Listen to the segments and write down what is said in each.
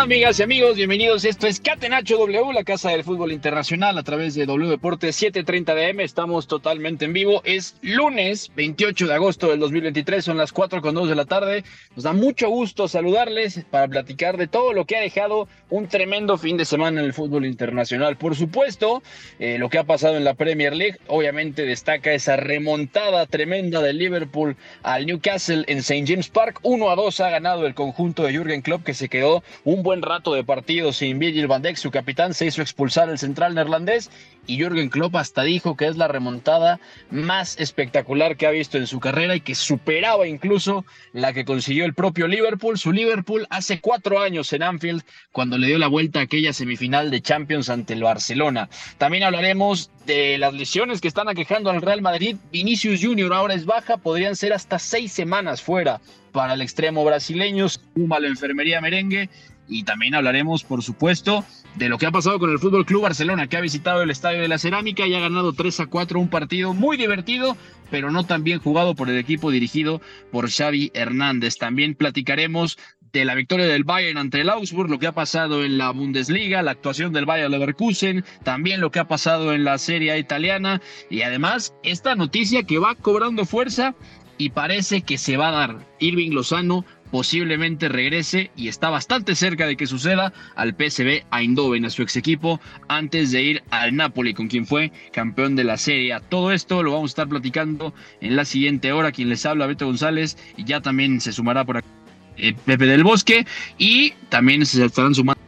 Amigas y amigos, bienvenidos. Esto es Catenacho W, la casa del fútbol internacional, a través de W Deportes 7:30 DM. Estamos totalmente en vivo. Es lunes 28 de agosto del 2023, son las 4 con 2 de la tarde. Nos da mucho gusto saludarles para platicar de todo lo que ha dejado un tremendo fin de semana en el fútbol internacional. Por supuesto, eh, lo que ha pasado en la Premier League, obviamente destaca esa remontada tremenda del Liverpool al Newcastle en St. James Park. 1 a 2 ha ganado el conjunto de Jürgen Klopp, que se quedó un buen rato de partido sin Virgil van Dijk, su capitán, se hizo expulsar el central neerlandés y Jürgen Klopp hasta dijo que es la remontada más espectacular que ha visto en su carrera y que superaba incluso la que consiguió el propio Liverpool. Su Liverpool hace cuatro años en Anfield cuando le dio la vuelta a aquella semifinal de Champions ante el Barcelona. También hablaremos de las lesiones que están aquejando al Real Madrid. Vinicius Junior ahora es baja, podrían ser hasta seis semanas fuera para el extremo brasileño, suma la enfermería merengue y también hablaremos, por supuesto, de lo que ha pasado con el Fútbol Club Barcelona, que ha visitado el Estadio de la Cerámica y ha ganado 3 a 4 un partido muy divertido, pero no tan bien jugado por el equipo dirigido por Xavi Hernández. También platicaremos de la victoria del Bayern ante el Augsburg, lo que ha pasado en la Bundesliga, la actuación del Bayern Leverkusen, también lo que ha pasado en la Serie italiana y además esta noticia que va cobrando fuerza y parece que se va a dar. Irving Lozano posiblemente regrese y está bastante cerca de que suceda al PSV Eindhoven, a su ex equipo, antes de ir al Napoli, con quien fue campeón de la Serie. Todo esto lo vamos a estar platicando en la siguiente hora. Quien les habla, Beto González, y ya también se sumará por aquí eh, Pepe del Bosque, y también se estarán sumando.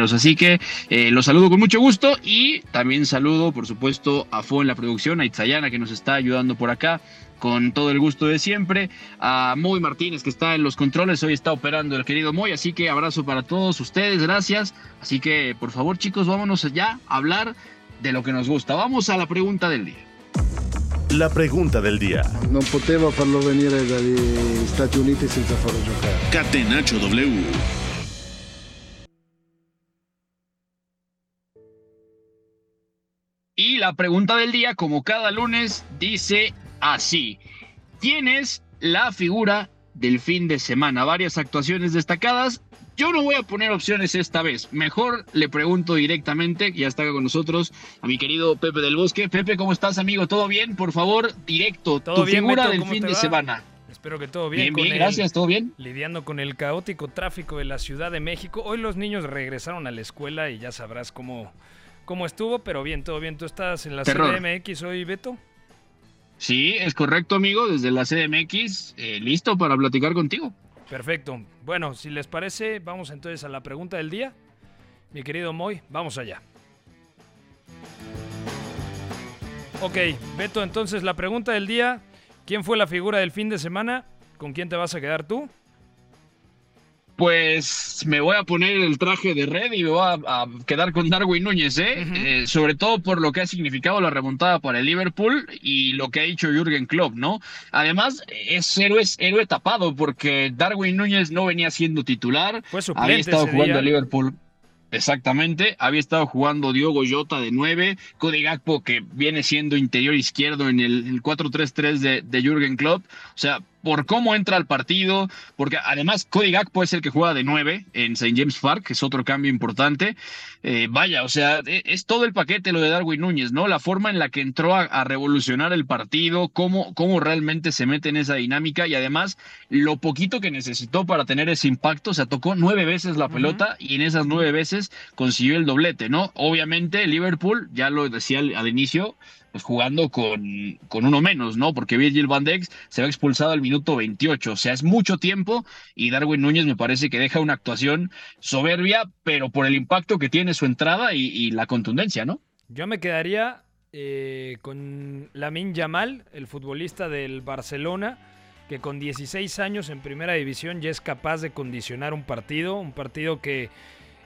Así que eh, los saludo con mucho gusto y también saludo, por supuesto, a Fo en la producción, a Itzayana que nos está ayudando por acá, con todo el gusto de siempre. A Moy Martínez, que está en los controles, hoy está operando el querido Moy, así que abrazo para todos ustedes, gracias. Así que, por favor, chicos, vámonos ya a hablar de lo que nos gusta. Vamos a la pregunta del día. La pregunta del día. No poteva farlo venire dagli Stati Uniti senza farlo giocare. Catenacho W. Y la pregunta del día, como cada lunes, dice así. ¿Quién es la figura del fin de semana? Varias actuaciones destacadas. Yo no voy a poner opciones esta vez. Mejor le pregunto directamente, ya está con nosotros, a mi querido Pepe del Bosque. Pepe, ¿cómo estás, amigo? ¿Todo bien? Por favor, directo. ¿Todo tu bien, figura Beto? del ¿Cómo fin de va? semana. Espero que todo bien. Bien, con bien, el- gracias, ¿todo bien? Lidiando con el caótico tráfico de la Ciudad de México. Hoy los niños regresaron a la escuela y ya sabrás cómo, cómo estuvo, pero bien, todo bien. ¿Tú estás en la. CDMX hoy, Beto? Sí, es correcto, amigo. Desde la CDMX, eh, listo para platicar contigo. Perfecto. Bueno, si les parece, vamos entonces a la pregunta del día. Mi querido Moy, vamos allá. Ok, Beto, entonces la pregunta del día. ¿Quién fue la figura del fin de semana? ¿Con quién te vas a quedar tú? Pues me voy a poner el traje de red y me voy a, a quedar con Darwin Núñez, ¿eh? Eh, sobre todo por lo que ha significado la remontada para el Liverpool y lo que ha dicho Jürgen Klopp, ¿no? Además, es héroe, es héroe tapado porque Darwin Núñez no venía siendo titular, Fue había estado jugando el Liverpool. Exactamente, había estado jugando Diogo Jota de 9, Cody Gakpo que viene siendo interior izquierdo en el, el 4-3-3 de, de Jürgen Klopp, o sea, por cómo entra al partido, porque además Cody es el que juega de nueve en St. James Park, que es otro cambio importante. Eh, vaya, o sea, e, es todo el paquete lo de Darwin Núñez, ¿no? La forma en la que entró a, revolucionar el partido, cómo, cómo realmente se mete en esa dinámica y además lo poquito que necesitó para tener ese impacto, o sea, tocó nueve veces la pelota y en esas nueve veces consiguió el doblete, ¿no? Obviamente Liverpool, ya lo decía al inicio, pues jugando con, con uno menos, ¿no? Porque Virgil van Dijk se va expulsado al minuto 28, o sea, es mucho tiempo y Darwin Núñez me parece que deja una actuación soberbia, pero por el impacto que tiene su entrada y, la contundencia, ¿no? Yo me quedaría eh, con Lamin Yamal, el futbolista del Barcelona, que con 16 años en primera división ya es capaz de condicionar un partido, un partido que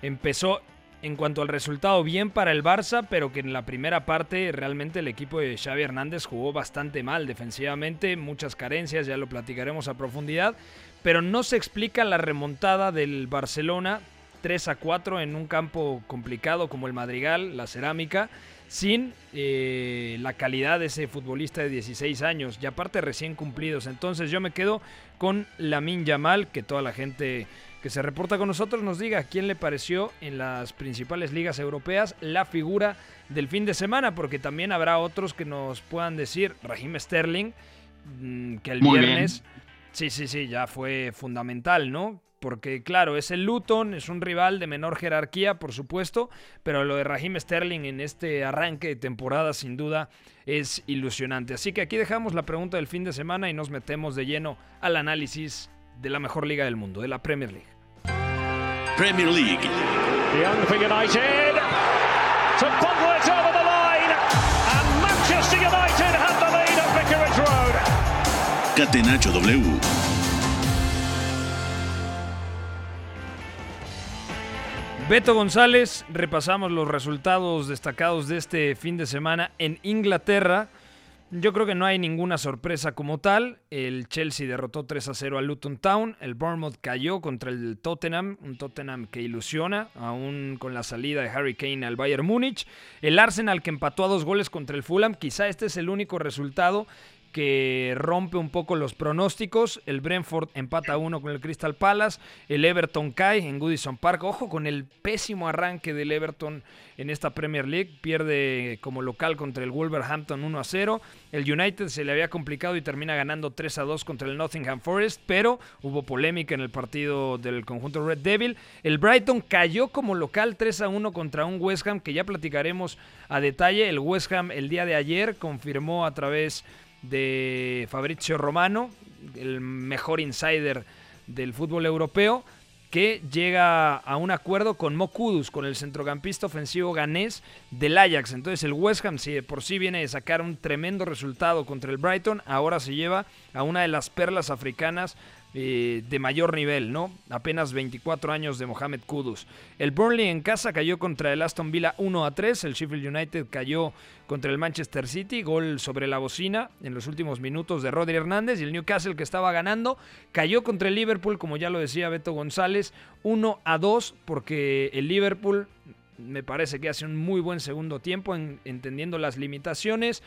empezó en cuanto al resultado bien para el Barça, pero que en la primera parte realmente el equipo de Xavi Hernández jugó bastante mal defensivamente, muchas carencias, ya lo platicaremos a profundidad, pero no se explica la remontada del Barcelona 3 a 4 en un campo complicado como el Madrigal, la Cerámica, sin eh, la calidad de ese futbolista de 16 años y aparte recién cumplidos. Entonces yo me quedo con Lamin Yamal, que toda la gente que se reporta con nosotros nos diga quién le pareció en las principales ligas europeas la figura del fin de semana, porque también habrá otros que nos puedan decir, Raheem Sterling, mm, que el viernes, sí, sí, sí, ya fue fundamental, ¿no? Porque claro, es el Luton, es un rival de menor jerarquía, por supuesto, pero lo de Raheem Sterling en este arranque de temporada sin duda es ilusionante. Así que aquí dejamos la pregunta del fin de semana y nos metemos de lleno al análisis de la mejor liga del mundo, de la Premier League. Premier League. Young for United. To bundle it over the line. And Manchester United have the lead at Vicarage Road. Catenacho W. Beto González, repasamos los resultados destacados de este fin de semana en Inglaterra. Yo creo que no hay ninguna sorpresa como tal. El Chelsea derrotó 3 a 0 al Luton Town. El Bournemouth cayó contra el Tottenham, un Tottenham que ilusiona, aún con la salida de Harry Kane al Bayern Múnich. El Arsenal que empató a dos goles contra el Fulham. Quizá este es el único resultado que rompe un poco los pronósticos. El Brentford empata uno con el Crystal Palace. El Everton cae en Goodison Park. Ojo con el pésimo arranque del Everton en esta Premier League. Pierde como local contra el Wolverhampton 1 a 0. El United se le había complicado y termina ganando 3 a 2 contra el Nottingham Forest, pero hubo polémica en el partido del conjunto Red Devil. El Brighton cayó como local 3 a 1 contra un West Ham que ya platicaremos a detalle. El West Ham el día de ayer confirmó a través de Fabrizio Romano, el mejor insider del fútbol europeo, que llega a un acuerdo con Mo con el centrocampista ofensivo ganés del Ajax. Entonces el West Ham, si por sí viene de sacar un tremendo resultado contra el Brighton, ahora se lleva a una de las perlas africanas eh, de mayor nivel, ¿no? Apenas 24 años de Mohamed Kudus. El Burnley en casa cayó contra el Aston Villa 1 a 3. El Sheffield United cayó contra el Manchester City, gol sobre la bocina en los últimos minutos de Rodri Hernández. Y el Newcastle que estaba ganando cayó contra el Liverpool, como ya lo decía Beto González, 1 a 2, porque el Liverpool me parece que hace un muy buen segundo tiempo, entendiendo las limitaciones.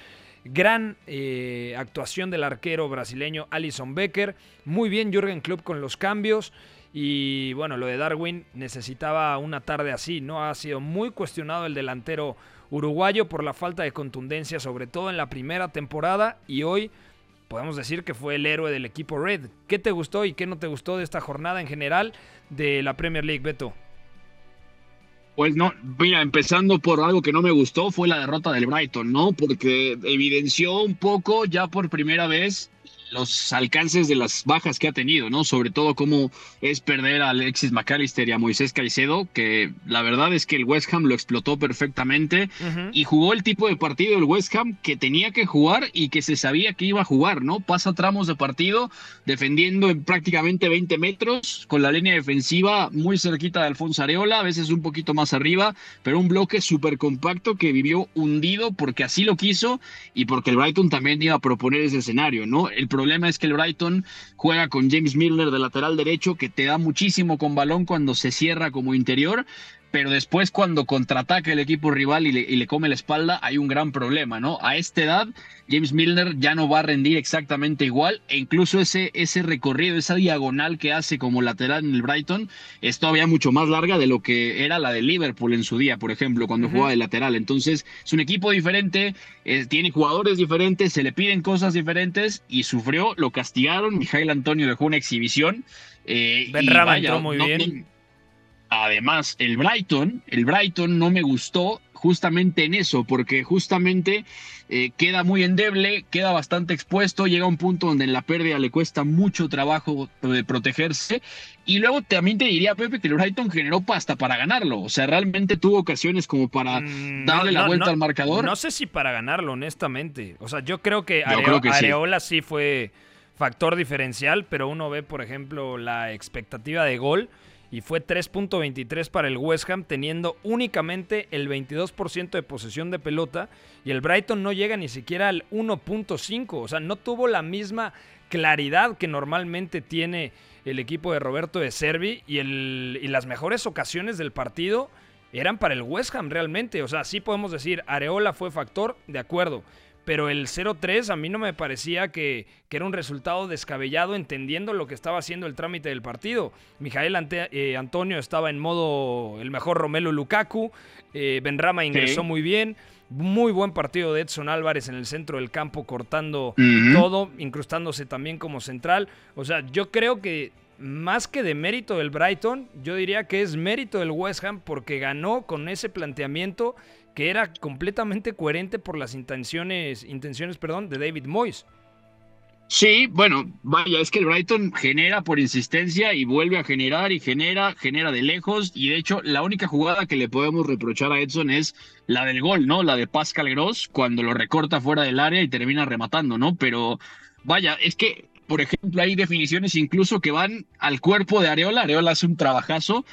Gran eh, actuación del arquero brasileño Alison Becker. Muy bien Jürgen Klopp con los cambios. Y bueno, lo de Darwin necesitaba una tarde así, ¿no? Ha sido muy cuestionado el delantero uruguayo por la falta de contundencia, sobre todo en la primera temporada. Y hoy podemos decir que fue el héroe del equipo Red. ¿Qué te gustó y qué no te gustó de esta jornada en general de la Premier League, Beto? Pues no, mira, empezando por algo que no me gustó fue la derrota del Brighton, ¿no? Porque evidenció un poco ya por primera vez los alcances de las bajas que ha tenido, ¿no? Sobre todo cómo es perder a Alexis McAllister y a Moisés Caicedo, que la verdad es que el West Ham lo explotó perfectamente y jugó el tipo de partido del West Ham que tenía que jugar y que se sabía que iba a jugar, ¿no? Pasa tramos de partido defendiendo en prácticamente 20 metros, con la línea defensiva muy cerquita de Alfonso Areola, a veces un poquito más arriba, pero un bloque súper compacto que vivió hundido porque así lo quiso y porque el Brighton también iba a proponer ese escenario, ¿no? El problema es que el Brighton juega con James Milner de lateral derecho, que te da muchísimo con balón cuando se cierra como interior, pero después cuando contraataca el equipo rival y le, y le, come la espalda, hay un gran problema, ¿no? A esta edad, James Milner ya no va a rendir exactamente igual, e incluso ese, ese recorrido, esa diagonal que hace como lateral en el Brighton, es todavía mucho más larga de lo que era la de Liverpool en su día, por ejemplo, cuando uh -huh. jugaba de lateral. Entonces, es un equipo diferente, tiene jugadores diferentes, se le piden cosas diferentes, y sufrió, lo castigaron, Mijail Antonio dejó una exhibición. Eh, ben Rama entró muy no, bien. Además, el Brighton, el Brighton no me gustó justamente en eso, porque justamente eh, queda muy endeble, queda bastante expuesto, llega a un punto donde en la pérdida le cuesta mucho trabajo de protegerse. Y luego también te diría, Pepe, que el Brighton generó pasta para ganarlo. O sea, realmente tuvo ocasiones como para mm, darle no, la vuelta no, al marcador. No sé si para ganarlo, honestamente. O sea, yo creo que, yo Areo creo que Areola sí. sí fue factor diferencial, pero uno ve, por ejemplo, la expectativa de gol y fue 3.23 para el West Ham, teniendo únicamente el 22% de posesión de pelota, y el Brighton no llega ni siquiera al 1.5, o sea, no tuvo la misma claridad que normalmente tiene el equipo de Roberto de Servi, y, el, y las mejores ocasiones del partido eran para el West Ham realmente, o sea, sí podemos decir, Areola fue factor, de acuerdo, pero el 0-3 a mí no me parecía que, que, era un resultado descabellado entendiendo lo que estaba haciendo el trámite del partido. Mijael Ante, eh, Antonio estaba en modo el mejor Romelu Lukaku, eh, Benrama ingresó sí. muy bien, muy buen partido de Edson Álvarez en el centro del campo cortando uh -huh. todo, incrustándose también como central. O sea, yo creo que más que de mérito del Brighton, yo diría que es mérito del West Ham porque ganó con ese planteamiento que era completamente coherente por las intenciones, intenciones perdón, de David Moyes. Sí, bueno, vaya, es que el Brighton genera por insistencia y vuelve a generar y genera, genera de lejos. Y de hecho, la única jugada que le podemos reprochar a Edson es la del gol, ¿no? La de Pascal Gross, cuando lo recorta fuera del área y termina rematando, ¿no? Pero vaya, es que por ejemplo, hay definiciones incluso que van al cuerpo de Areola. Areola hace un trabajazo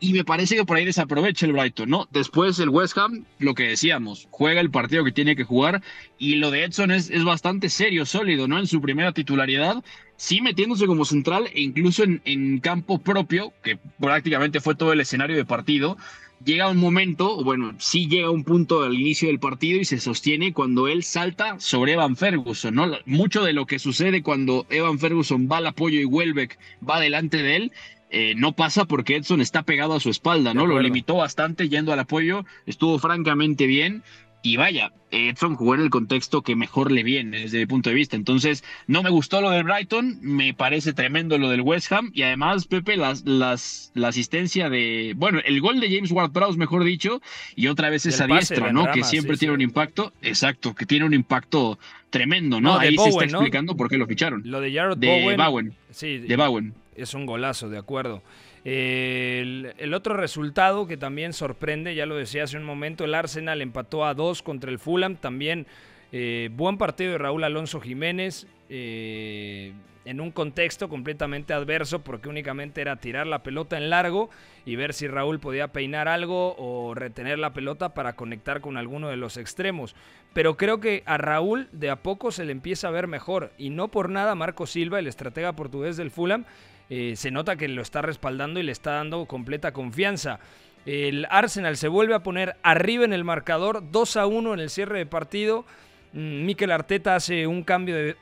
y me parece que por ahí desaprovecha el Brighton, ¿no? Después el West Ham, lo que decíamos, juega el partido que tiene que jugar y lo de Edson es, es bastante serio, sólido, ¿no? En su primera titularidad, sí metiéndose como central e incluso en, en campo propio, que prácticamente fue todo el escenario de partido, llega un momento, bueno, sí llega un punto al inicio del partido y se sostiene cuando él salta sobre Evan Ferguson, ¿no? Mucho de lo que sucede cuando Evan Ferguson va al apoyo y Welbeck va delante de él, eh, no pasa porque Edson está pegado a su espalda, ¿no? Lo limitó bastante yendo al apoyo, estuvo francamente bien. Y vaya, Edson jugó en el contexto que mejor le viene desde mi punto de vista. Entonces, no me gustó lo del Brighton, me parece tremendo lo del West Ham. Y además, Pepe, las, las, la asistencia de. Bueno, el gol de James Ward Prowse, mejor dicho, y otra vez esa diestra, ¿no? Rama, que siempre sí, tiene sí. un impacto. Exacto, que tiene un impacto tremendo, ¿no? no Ahí Bowen, se está ¿no? explicando por qué lo ficharon. Lo de Jared de Bowen. Bowen. Sí, de Bowen. Es un golazo, de acuerdo. El, otro resultado que también sorprende, ya lo decía hace un momento, el Arsenal empató a dos contra el Fulham. También eh, buen partido de Raúl Alonso Jiménez. Eh, en un contexto completamente adverso porque únicamente era tirar la pelota en largo y ver si Raúl podía peinar algo o retener la pelota para conectar con alguno de los extremos. Pero creo que a Raúl de a poco se le empieza a ver mejor y no por nada Marco Silva, el estratega portugués del Fulham, eh, se nota que lo está respaldando y le está dando completa confianza. El Arsenal se vuelve a poner arriba en el marcador, 2 a 1 en el cierre de partido. Mm, Mikel Arteta hace un cambio de,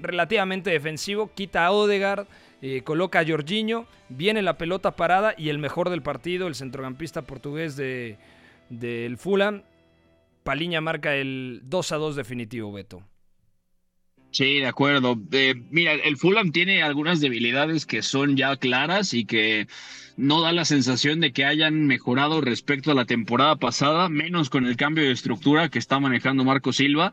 relativamente defensivo, quita a Odegaard, eh, coloca a Jorginho, viene la pelota parada y el mejor del partido, el centrocampista portugués de, del Fulham, Paliña marca el 2 a 2 definitivo, Beto. Sí, de acuerdo. Eh, mira, el Fulham tiene algunas debilidades que son ya claras y que no da la sensación de que hayan mejorado respecto a la temporada pasada, menos con el cambio de estructura que está manejando Marco Silva.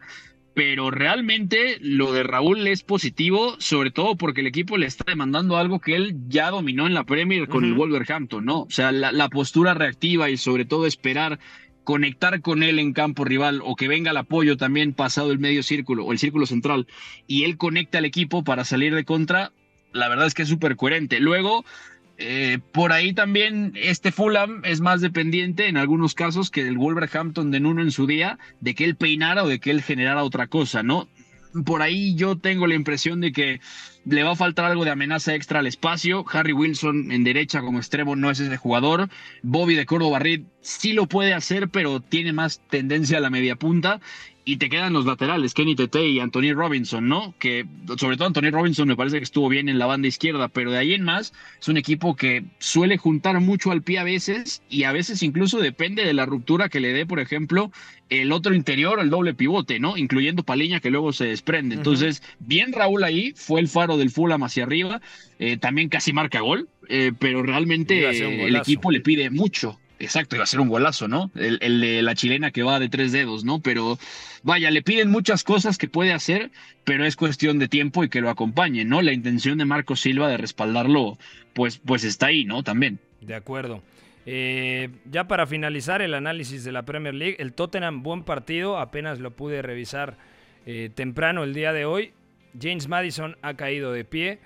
Pero realmente lo de Raúl es positivo, sobre todo porque el equipo le está demandando algo que él ya dominó en la Premier con uh -huh. el Wolverhampton, ¿no? O sea, la, la postura reactiva y sobre todo esperar conectar con él en campo rival o que venga el apoyo también pasado el medio círculo o el círculo central y él conecta al equipo para salir de contra, la verdad es que es súper coherente. Luego, eh, por ahí también este Fulham es más dependiente en algunos casos que el Wolverhampton de Nuno en su día, de que él peinara o de que él generara otra cosa, ¿no? por ahí yo tengo la impresión de que le va a faltar algo de amenaza extra al espacio. Harry Wilson en derecha como extremo no es ese jugador. Bobby de Córdoba Reed sí lo puede hacer, pero tiene más tendencia a la media punta y te quedan los laterales, Kenny Tete y Anthony Robinson, ¿no? Que sobre todo Anthony Robinson me parece que estuvo bien en la banda izquierda, pero de ahí en más es un equipo que suele juntar mucho al pie a veces y a veces incluso depende de la ruptura que le dé, por ejemplo, el otro interior, el doble pivote, ¿no? Incluyendo Paliña que luego se desprende. Entonces, bien Raúl ahí, fue el faro del Fulham hacia arriba, eh, también casi marca gol, eh, pero realmente el equipo le pide mucho. Exacto, iba a ser un golazo, ¿no? El, de la chilena que va de tres dedos, ¿no? Pero vaya, le piden muchas cosas que puede hacer, pero es cuestión de tiempo y que lo acompañe, ¿no? La intención de Marco Silva de respaldarlo, pues, pues está ahí, ¿no? También. De acuerdo. Eh, ya para finalizar el análisis de la Premier League, el Tottenham, buen partido, apenas lo pude revisar eh, temprano el día de hoy. James Madison ha caído de pie.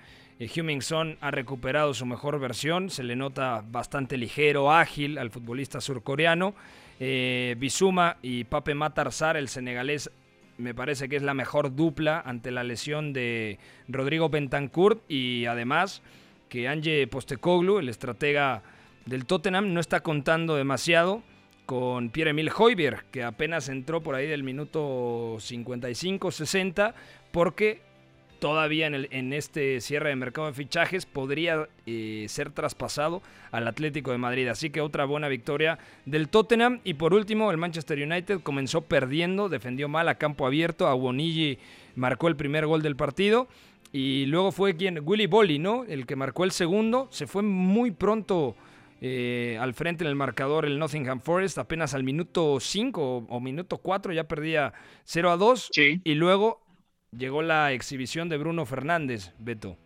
Hummingson ha recuperado su mejor versión, se le nota bastante ligero, ágil al futbolista surcoreano. Eh, Bizuma y Pape Matarzar, el senegalés, me parece que es la mejor dupla ante la lesión de Rodrigo Bentancur y además que Ange Postecoglu, el estratega del Tottenham, no está contando demasiado con Pierre-Emile Hoiberg, que apenas entró por ahí del minuto 55-60, porque todavía en, el, en, este cierre de mercado de fichajes podría eh, ser traspasado al Atlético de Madrid. Así que otra buena victoria del Tottenham. Y por último, el Manchester United comenzó perdiendo, defendió mal a campo abierto. A Bonilli marcó el primer gol del partido. Y luego fue quien, Willy Bolly, ¿no? El que marcó el segundo. Se fue muy pronto eh, al frente en el marcador el Nottingham Forest. Apenas al minuto 5 o, o, minuto 4 ya perdía 0 a 2. Sí. Y luego llegó la exhibición de Bruno Fernández, Beto.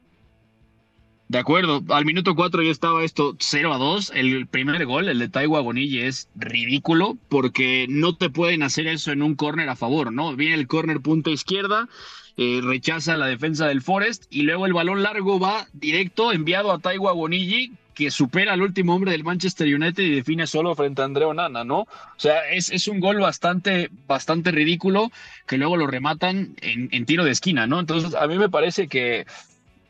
De acuerdo, al minuto 4 ya estaba esto 0 a 2. El primer gol, el de Taiwa Bonilla, es ridículo porque no te pueden hacer eso en un córner a favor, ¿no? Viene el córner punta izquierda, eh, rechaza la defensa del Forest y luego el balón largo va directo enviado a Taiwa Bonilla que supera al último hombre del Manchester United y define solo frente a Andrea Onana, ¿no? O sea, es, es un gol bastante, bastante ridículo que luego lo rematan en, en tiro de esquina, ¿no? Entonces, a mí me parece que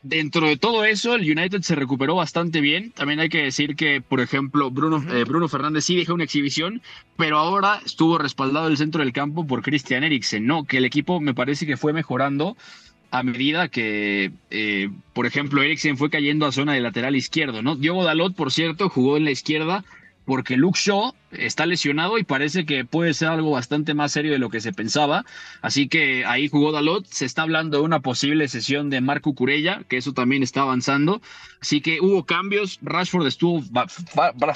dentro de todo eso, el United se recuperó bastante bien. También hay que decir que, por ejemplo, Bruno, eh, Bruno Fernández sí dejó una exhibición, pero ahora estuvo respaldado el centro del campo por Christian Eriksen, ¿no? Que el equipo me parece que fue mejorando a medida que, eh, por ejemplo, Eriksen fue cayendo a zona de lateral izquierdo, ¿no? Diogo Dalot, por cierto, jugó en la izquierda porque Luke Shaw está lesionado y parece que puede ser algo bastante más serio de lo que se pensaba. Así que ahí jugó Dalot. Se está hablando de una posible sesión de Marco Curella, que eso también está avanzando. Así que hubo cambios. Rashford estuvo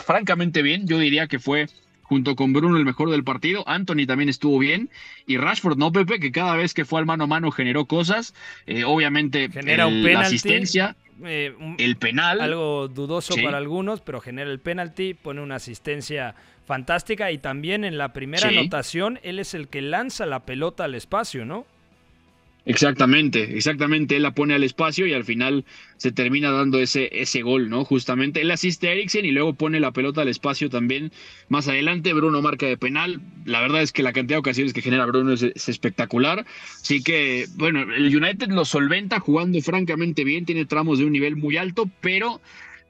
francamente bien. Yo diría que fue junto con Bruno el mejor del partido. Anthony también estuvo bien. Y Rashford, no, Pepe, que cada vez que fue al mano a mano generó cosas. Eh, obviamente, Genera el, un penalti, la asistencia. Eh, un, el penal. Algo dudoso Sí. para algunos, pero genera el penalti, pone una asistencia fantástica y también en la primera Sí. anotación él es el que lanza la pelota al espacio, ¿no? Exactamente, exactamente. Él la pone al espacio y al final se termina dando ese, ese gol, ¿no? Justamente él asiste a Eriksen y luego pone la pelota al espacio también. Más adelante, Bruno marca de penal. La verdad es que la cantidad de ocasiones que genera Bruno es, es espectacular. Así que, bueno, el United lo solventa jugando francamente bien, tiene tramos de un nivel muy alto, pero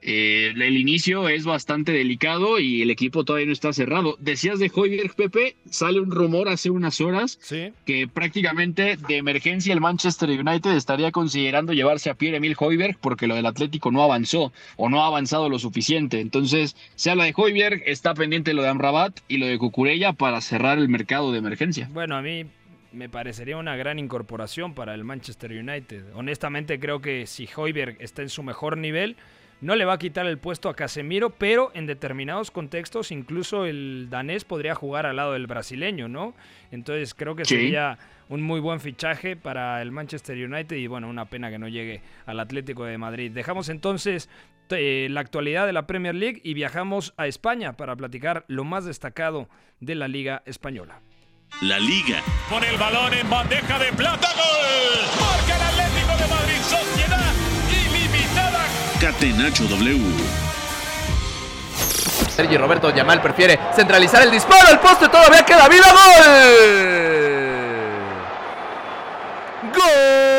eh, el inicio es bastante delicado y el equipo todavía no está cerrado. Decías de Hoiberg, Pepe, sale un rumor hace unas horas Sí. que prácticamente de emergencia el Manchester United estaría considerando llevarse a Pierre-Emile Hoiberg porque lo del Atlético no avanzó o no ha avanzado lo suficiente. Entonces, se habla de Hoiberg, está pendiente lo de Amrabat y lo de Cucurella para cerrar el mercado de emergencia. Bueno, a mí me parecería una gran incorporación para el Manchester United. Honestamente creo que si Hoiberg está en su mejor nivel, no le va a quitar el puesto a Casemiro, pero en determinados contextos incluso el danés podría jugar al lado del brasileño, ¿no? Entonces creo que Sí. sería un muy buen fichaje para el Manchester United y bueno, una pena que no llegue al Atlético de Madrid. Dejamos entonces eh, la actualidad de la Premier League y viajamos a España para platicar lo más destacado de la Liga Española. La Liga. Con el balón en bandeja de plata. ¡Gol! Marca el Atlético de Madrid. Sociedad ilimitada. Catenacho W. Sergi Roberto Yamal prefiere centralizar el disparo, el poste todavía queda vida, gol. jugada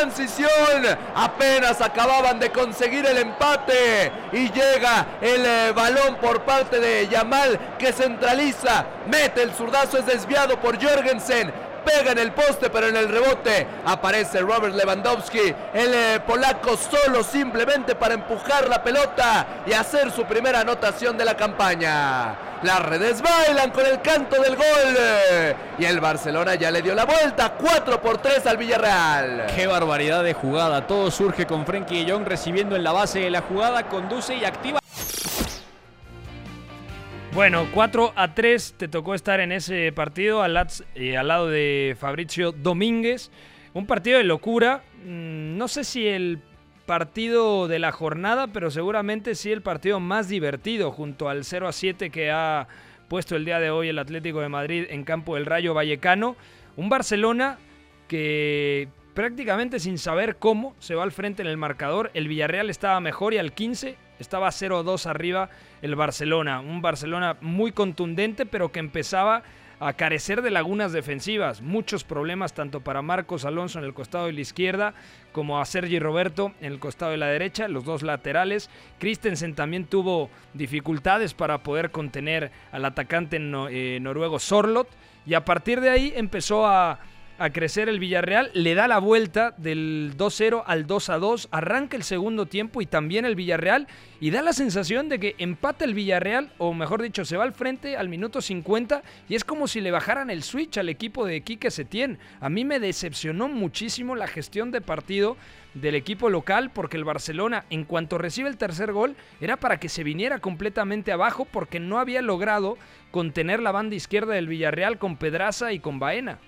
transición. Apenas acababan de conseguir el empate y llega el eh, balón por parte de Yamal que centraliza, mete el zurdazo, es desviado por Jorgensen pega en el poste, pero en el rebote aparece Robert Lewandowski, el eh, polaco solo simplemente para empujar la pelota y hacer su primera anotación de la campaña. Las redes bailan con el canto del gol y el Barcelona ya le dio la vuelta 4 por 3 al Villarreal. Qué barbaridad de jugada, todo surge con Frenkie de Jong recibiendo en la base de la jugada, conduce y activa bueno, 4 a 3 te tocó estar en ese partido al, eh, al lado de Fabricio Domínguez. Un partido de locura. Mm, no sé si el partido de la jornada, pero seguramente sí el partido más divertido junto al 0 a 7 que ha puesto el día de hoy el Atlético de Madrid en campo del Rayo Vallecano. Un Barcelona que prácticamente sin saber cómo se va al frente en el marcador. El Villarreal estaba mejor y al 15 estaba 0-2 arriba el Barcelona. Un Barcelona muy contundente, pero que empezaba a carecer de lagunas defensivas. Muchos problemas tanto para Marcos Alonso en el costado de la izquierda como a Sergi Roberto en el costado de la derecha, los dos laterales. Christensen también tuvo dificultades para poder contener al atacante eh, noruego Sorlot. Y a partir de ahí empezó a a crecer el Villarreal, le da la vuelta del 2-0 al 2-2, arranca el segundo tiempo y también el Villarreal y da la sensación de que empata el Villarreal, o mejor dicho, se va al frente al minuto 50 y es como si le bajaran el switch al equipo de Quique Setién. A mí me decepcionó muchísimo la gestión de partido del equipo local porque el Barcelona en cuanto recibe el tercer gol era para que se viniera completamente abajo porque no había logrado contener la banda izquierda del Villarreal con Pedraza y con Baena.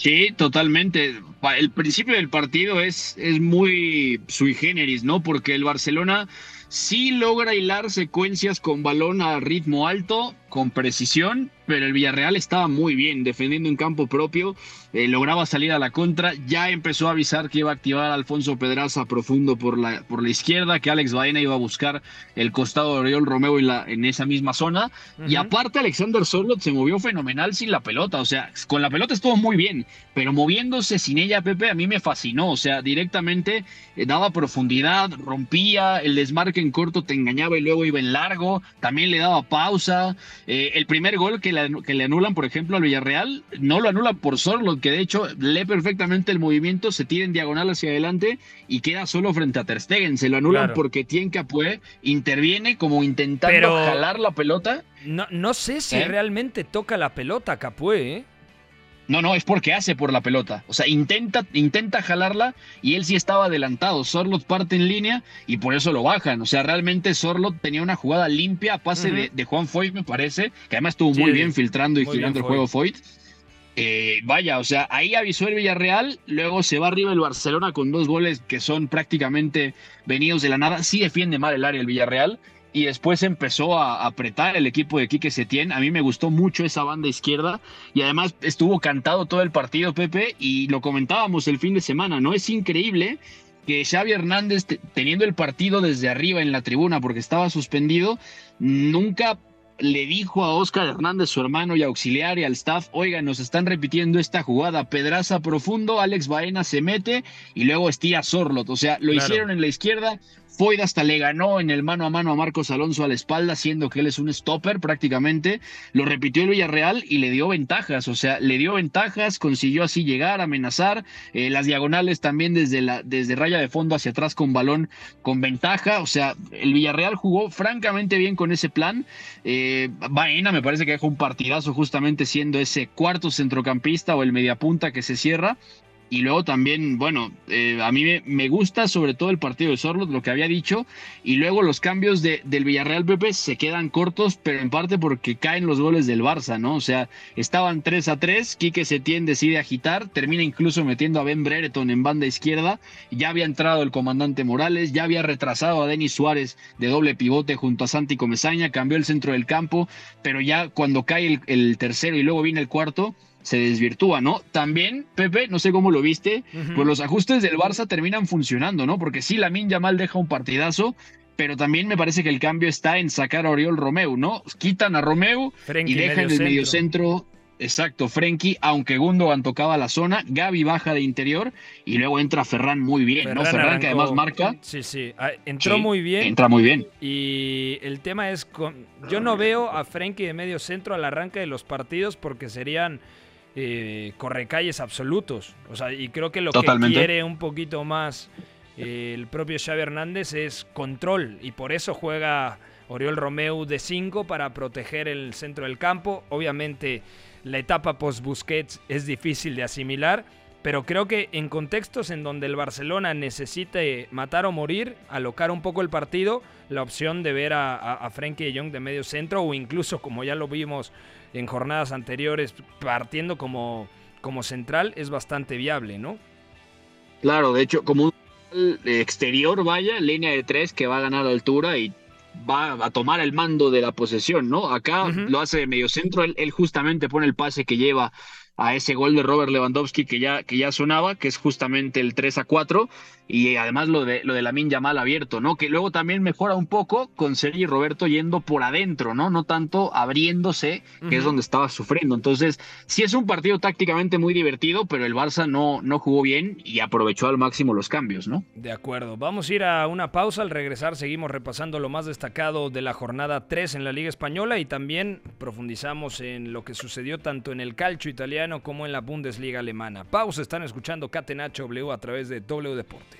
Sí, totalmente. El principio del partido es, es muy sui generis, ¿no? Porque el Barcelona sí logra hilar secuencias con balón a ritmo alto, con precisión, pero el Villarreal estaba muy bien defendiendo en campo propio, eh, lograba salir a la contra, ya empezó a avisar que iba a activar a Alfonso Pedraza profundo por la, por la izquierda, que Alex Baena iba a buscar el costado de Oriol Romeo en, la, en esa misma zona, y aparte Alexander Sorlot se movió fenomenal sin la pelota, o sea, con la pelota estuvo muy bien, pero moviéndose sin ella, Pepe, a mí me fascinó, o sea, directamente eh, daba profundidad, rompía, el desmarque en corto te engañaba y luego iba en largo, también le daba pausa, eh, el primer gol que le, que le, anulan, por ejemplo, al Villarreal, no lo anulan por solo, que de hecho lee perfectamente el movimiento, se tira en diagonal hacia adelante y queda solo frente a Ter Stegen. Se lo anulan porque Tien Capué interviene como intentando jalar la pelota. No, no sé si ¿Eh? realmente toca la pelota Capué, ¿eh? No, no, es porque hace por la pelota. O sea, intenta, intenta jalarla y él sí estaba adelantado. Sorlot parte en línea y por eso lo bajan. O sea, realmente Sorlot tenía una jugada limpia a pase de, Juan Foyt, me parece, que además estuvo muy bien filtrando y girando el juego Foyt. Eh, vaya, o sea, ahí avisó el Villarreal, luego se va arriba el Barcelona con dos goles que son prácticamente venidos de la nada. Sí defiende mal el área el Villarreal y después empezó a apretar el equipo de Quique Setién. A mí me gustó mucho esa banda izquierda y además estuvo cantado todo el partido, Pepe, y lo comentábamos el fin de semana, ¿no? Es increíble que Xavi Hernández, teniendo el partido desde arriba en la tribuna porque estaba suspendido, nunca le dijo a Oscar Hernández, su hermano y auxiliar y al staff, oigan, nos están repitiendo esta jugada, Pedraza profundo, Alex Baena se mete y luego estía Sorlot, o sea, lo hicieron en la izquierda, Foyd hasta le ganó en el mano a mano a Marcos Alonso a la espalda, siendo que él es un stopper prácticamente. Lo repitió el Villarreal y le dio ventajas, o sea, le dio ventajas, consiguió así llegar, amenazar. Eh, las diagonales también desde, la, desde raya de fondo hacia atrás con balón con ventaja. O sea, el Villarreal jugó francamente bien con ese plan. Eh, Baena me parece que dejó un partidazo justamente siendo ese cuarto centrocampista o el mediapunta que se cierra. Y luego también, bueno, eh, a mí me, gusta sobre todo el partido de Sorlot, lo que había dicho. Y luego los cambios de, del Villarreal Pepe se quedan cortos, pero en parte porque caen los goles del Barça, ¿no? O sea, estaban 3 a 3, Quique Setién decide agitar, termina incluso metiendo a Ben Brereton en banda izquierda. Ya había entrado el comandante Morales, ya había retrasado a Denis Suárez de doble pivote junto a Santi Comesaña, cambió el centro del campo, pero ya cuando cae el, el tercero y luego viene el cuarto se desvirtúa, ¿no? También, Pepe, no sé cómo lo viste, pues los ajustes del Barça terminan funcionando, ¿no? Porque sí, Lamin Yamal deja un partidazo, pero también me parece que el cambio está en sacar a Oriol Romeu, ¿no? Quitan a Romeu y dejan el mediocentro Exacto, Frenkie, aunque Gundogan tocaba la zona, Gaby baja de interior y luego entra Ferran muy bien, ¿no? Ferran que además marca. Sí, sí, ah, entró muy bien. Entra muy bien. Y el tema es, yo no veo a Frenkie de medio centro al arranque de los partidos porque serían eh, correcalles absolutos. O sea, y creo que lo que quiere un poquito más eh, el propio Xavi Hernández es control y por eso juega Oriol Romeu de 5 para proteger el centro del campo. Obviamente la etapa post-Busquets es difícil de asimilar, pero creo que en contextos en donde el Barcelona necesite matar o morir, alocar un poco el partido, la opción de ver a, a, Frenkie de Jong de medio centro o incluso como ya lo vimos en jornadas anteriores, partiendo como, como central es bastante viable, ¿no? Claro, de hecho, como un exterior, vaya, línea de tres que va a ganar altura y va a tomar el mando de la posesión, ¿no? Acá lo hace de medio centro, él, él, justamente pone el pase que lleva a ese gol de Robert Lewandowski que ya, que ya sonaba, que es justamente el 3 a 4, y además lo de, lo de la Minja mal abierto, ¿no? Que luego también mejora un poco con Sergi Roberto yendo por adentro, ¿no? No tanto abriéndose, que es donde estaba sufriendo. Entonces, sí es un partido tácticamente muy divertido, pero el Barça no, no jugó bien y aprovechó al máximo los cambios, ¿no? De acuerdo. Vamos a ir a una pausa. Al regresar seguimos repasando lo más destacado de la jornada 3 en la Liga Española y también profundizamos en lo que sucedió tanto en el calcio italiano como en la Bundesliga alemana. Pausa, están escuchando Catenacho W a través de W Deportes.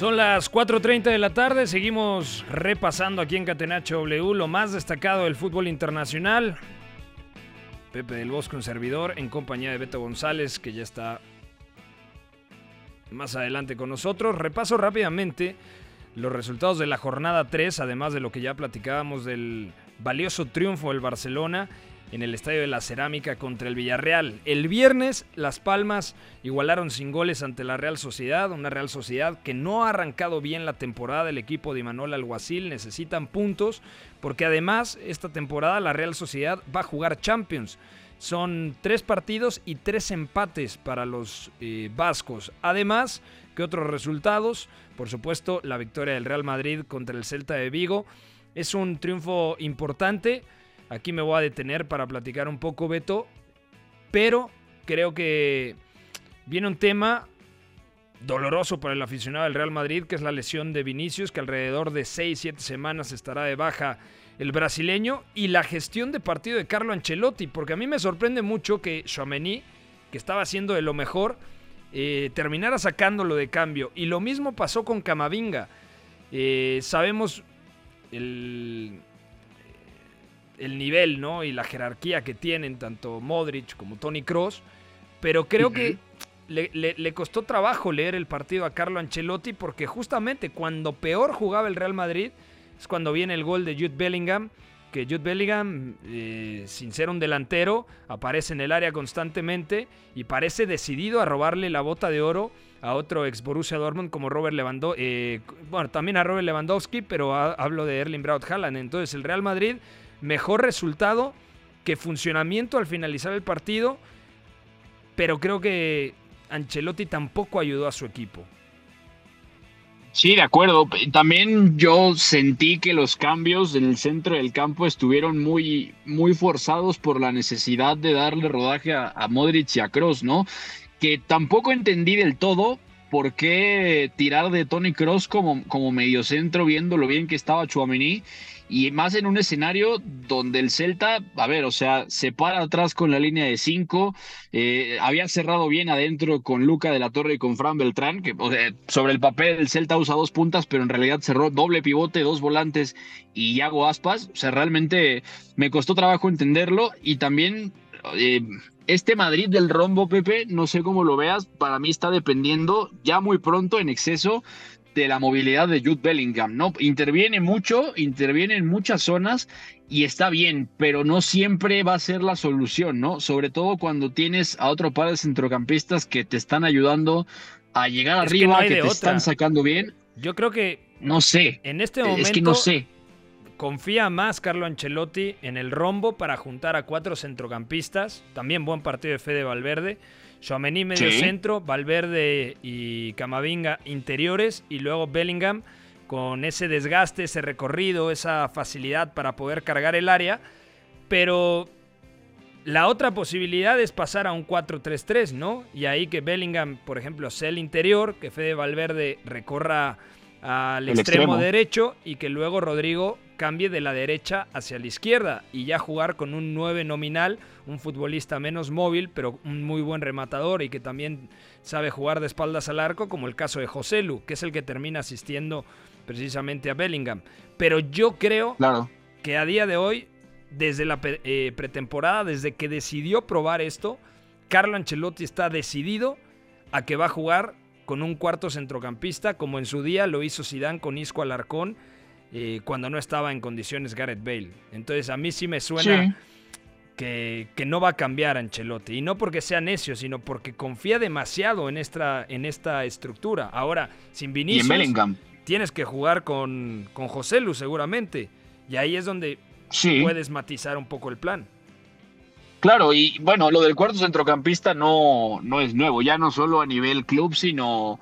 Son las 4.30 de la tarde, seguimos repasando aquí en Catenacho W lo más destacado del fútbol internacional. Pepe del Bosque, un servidor, en compañía de Beto González, que ya está más adelante con nosotros. Repaso rápidamente los resultados de la jornada 3, además de lo que ya platicábamos del valioso triunfo del Barcelona en el Estadio de la Cerámica contra el Villarreal. El viernes Las Palmas igualaron sin goles ante la Real Sociedad, una Real Sociedad que no ha arrancado bien la temporada. El equipo de Manuel Alguacil necesitan puntos porque además esta temporada la Real Sociedad va a jugar Champions. Son tres partidos y tres empates para los eh, vascos. Además, que otros resultados? Por supuesto, la victoria del Real Madrid contra el Celta de Vigo. Es un triunfo importante Aquí me voy a detener para platicar un poco, Beto. Pero creo que viene un tema doloroso para el aficionado del Real Madrid, que es la lesión de Vinicius, que alrededor de 6-7 semanas estará de baja el brasileño, y la gestión de partido de Carlo Ancelotti, porque a mí me sorprende mucho que Chouameni, que estaba haciendo de lo mejor, eh, terminara sacándolo de cambio. Y lo mismo pasó con Camavinga. Eh, sabemos el, el nivel ¿no? y la jerarquía que tienen tanto Modric como Tony Cross, pero creo que le, costó trabajo leer el partido a Carlo Ancelotti porque justamente cuando peor jugaba el Real Madrid es cuando viene el gol de Jude Bellingham, que Jude Bellingham, eh, sin ser un delantero, aparece en el área constantemente y parece decidido a robarle la bota de oro a otro ex Borussia Dortmund como Robert Lewandowski, eh, bueno, también a Robert Lewandowski, pero hablo de Erling Braut Haaland. Entonces el Real Madrid mejor resultado que funcionamiento al finalizar el partido, pero creo que Ancelotti tampoco ayudó a su equipo. Sí, de acuerdo. También yo sentí que los cambios en el centro del campo estuvieron muy, muy forzados por la necesidad de darle rodaje a, Modric y a Kroos, ¿no? Que tampoco entendí del todo por qué tirar de Tony Cross como, como mediocentro, viendo lo bien que estaba Chuamení y más en un escenario donde el Celta, a ver, o sea, se para atrás con la línea de cinco, eh, había cerrado bien adentro con Luca de la Torre y con Fran Beltrán, que sobre el papel el Celta usa dos puntas, pero en realidad cerró doble pivote, dos volantes y Yago Aspas, o sea, realmente me costó trabajo entenderlo y también... Eh, este Madrid del rombo, Pepe, no sé cómo lo veas, para mí está dependiendo ya muy pronto en exceso de la movilidad de Jude Bellingham, ¿no? Interviene mucho, interviene en muchas zonas y está bien, pero no siempre va a ser la solución, ¿no? Sobre todo cuando tienes a otro par de centrocampistas que te están ayudando a llegar arriba, que, te están sacando bien. Yo creo que. No sé. En este momento. Es que no sé. Confía más Carlo Ancelotti en el rombo para juntar a cuatro centrocampistas. También buen partido de Fede Valverde. Chouameni medio centro, Valverde y Camavinga interiores y luego Bellingham con ese desgaste, ese recorrido, esa facilidad para poder cargar el área. Pero la otra posibilidad es pasar a un 4-3-3, ¿no? Y ahí que Bellingham, por ejemplo, sea el interior, que Fede Valverde recorra al extremo, derecho y que luego Rodrigo cambie de la derecha hacia la izquierda y ya jugar con un 9 nominal, un futbolista menos móvil, pero un muy buen rematador y que también sabe jugar de espaldas al arco, como el caso de José Lu, que es el que termina asistiendo precisamente a Bellingham. Pero yo creo que a día de hoy, desde la eh, pretemporada, desde que decidió probar esto, Carlo Ancelotti está decidido a que va a jugar con un cuarto centrocampista, como en su día lo hizo Zidane con Isco Alarcón eh, cuando no estaba en condiciones Gareth Bale. Entonces a mí sí me suena que, que, no va a cambiar Ancelotti. Y no porque sea necio, sino porque confía demasiado en esta, en esta estructura. Ahora, sin Vinicius, tienes que jugar con, con José Lu seguramente. Y ahí es donde puedes matizar un poco el plan. Claro, y bueno, lo del cuarto centrocampista no, no es nuevo, ya no solo a nivel club, sino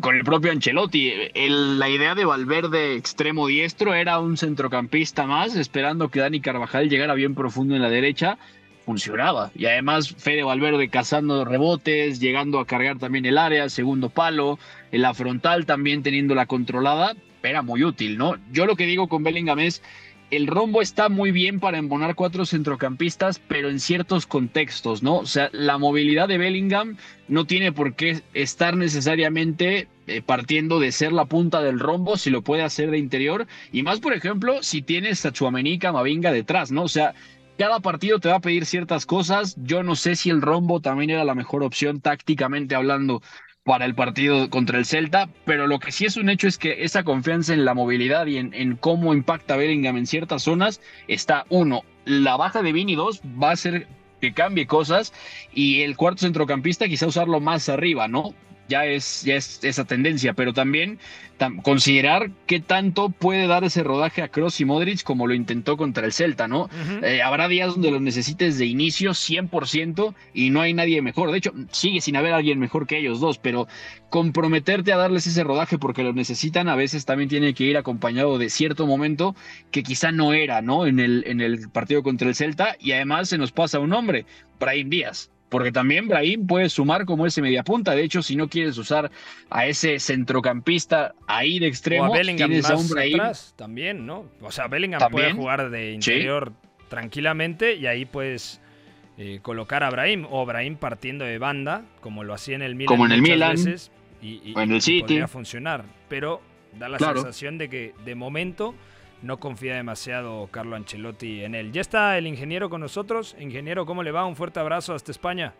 con el propio Ancelotti. la idea de Valverde extremo diestro era un centrocampista más, esperando que Dani Carvajal llegara bien profundo en la derecha. Funcionaba. Y además Fede Valverde cazando rebotes, llegando a cargar también el área, segundo palo, en la frontal también teniéndola controlada, era muy útil, ¿no? Yo lo que digo con Bellingham es el rombo está muy bien para embonar cuatro centrocampistas, pero en ciertos contextos, ¿no? O sea, la movilidad de Bellingham no tiene por qué estar necesariamente eh, partiendo de ser la punta del rombo, si lo puede hacer de interior, y más, por ejemplo, si tienes a Chuamenika Mavinga detrás, ¿no? O sea, cada partido te va a pedir ciertas cosas. Yo no sé si el rombo también era la mejor opción tácticamente hablando para el partido contra el Celta, pero lo que sí es un hecho es que esa confianza en la movilidad y en, cómo impacta Bellingham en ciertas zonas está uno. La baja de Vini dos va a ser que cambie cosas y el cuarto centrocampista quizá usarlo más arriba, ¿no? Ya es, ya es esa tendencia, pero también considerar qué tanto puede dar ese rodaje a Cross y Modric como lo intentó contra el Celta, ¿no? Eh, habrá días donde lo necesites de inicio 100% y no hay nadie mejor. De hecho, sigue sin haber alguien mejor que ellos dos, pero comprometerte a darles ese rodaje porque lo necesitan a veces también tiene que ir acompañado de cierto momento que quizá no era, ¿no? En el, en el partido contra el Celta y además se nos pasa un hombre, Brahim Díaz porque también Brahim puede sumar como ese mediapunta. De hecho, si no quieres usar a ese centrocampista ahí de extremo, o a tienes a un Brahim. también, ¿no? O sea, Bellingham puede jugar de interior tranquilamente y ahí puedes eh, colocar a Brahim o Brahim partiendo de banda, como lo hacía en el Milan. Como en el Milan. Veces, y, en el City. Podría funcionar, pero da la sensación de que de momento no confía demasiado Carlo Ancelotti en él. Ya está el ingeniero con nosotros. Ingeniero, ¿cómo le va? Un fuerte abrazo hasta España.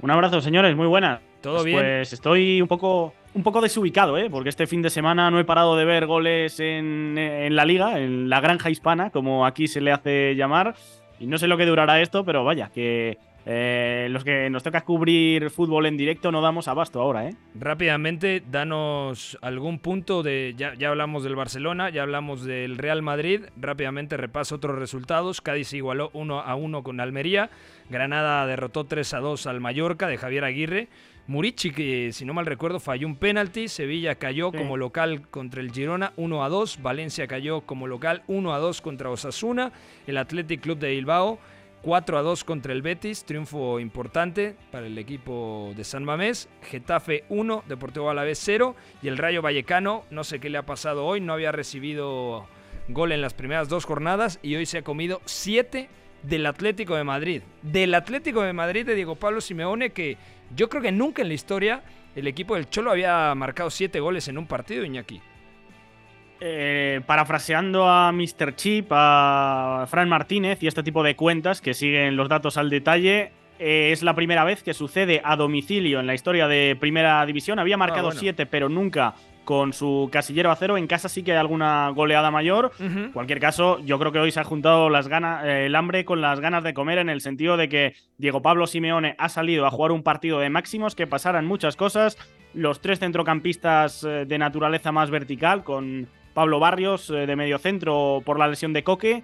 Un abrazo, señores, muy buena. ¿Todo pues bien? Pues estoy un poco, un poco desubicado, ¿eh? porque este fin de semana no he parado de ver goles en, en la liga, en la granja hispana, como aquí se le hace llamar. Y no sé lo que durará esto, pero vaya, que eh, los que nos toca cubrir fútbol en directo no damos abasto ahora, ¿eh? Rápidamente, danos algún punto de. Ya, ya hablamos del Barcelona, ya hablamos del Real Madrid. Rápidamente repaso otros resultados. Cádiz igualó 1 a 1 con Almería. Granada derrotó 3 a 2 al Mallorca de Javier Aguirre. Murici, que si no mal recuerdo, falló un penalti. Sevilla cayó como local contra el Girona 1 a 2. Valencia cayó como local 1 a 2 contra Osasuna. El Athletic Club de Bilbao 4 a 2 contra el Betis, triunfo importante para el equipo de San Mamés. Getafe 1, Deportivo Alavés 0 y el Rayo Vallecano, no sé qué le ha pasado hoy, no había recibido gol en las primeras dos jornadas y hoy se ha comido 7 del Atlético de Madrid. Del Atlético de Madrid de Diego Pablo Simeone que yo creo que nunca en la historia el equipo del Cholo había marcado 7 goles en un partido, Iñaki. Eh, parafraseando a Mr. Chip, a Fran Martínez y este tipo de cuentas que siguen los datos al detalle, eh, es la primera vez que sucede a domicilio en la historia de Primera División. Había marcado 7, pero nunca con su casillero a cero. En casa sí que hay alguna goleada mayor. En cualquier caso, yo creo que hoy se ha juntado las ganas, eh, el hambre con las ganas de comer en el sentido de que Diego Pablo Simeone ha salido a jugar un partido de máximos, que pasaran muchas cosas. Los tres centrocampistas de naturaleza más vertical, con Pablo Barrios eh, de medio centro por la lesión de Coque,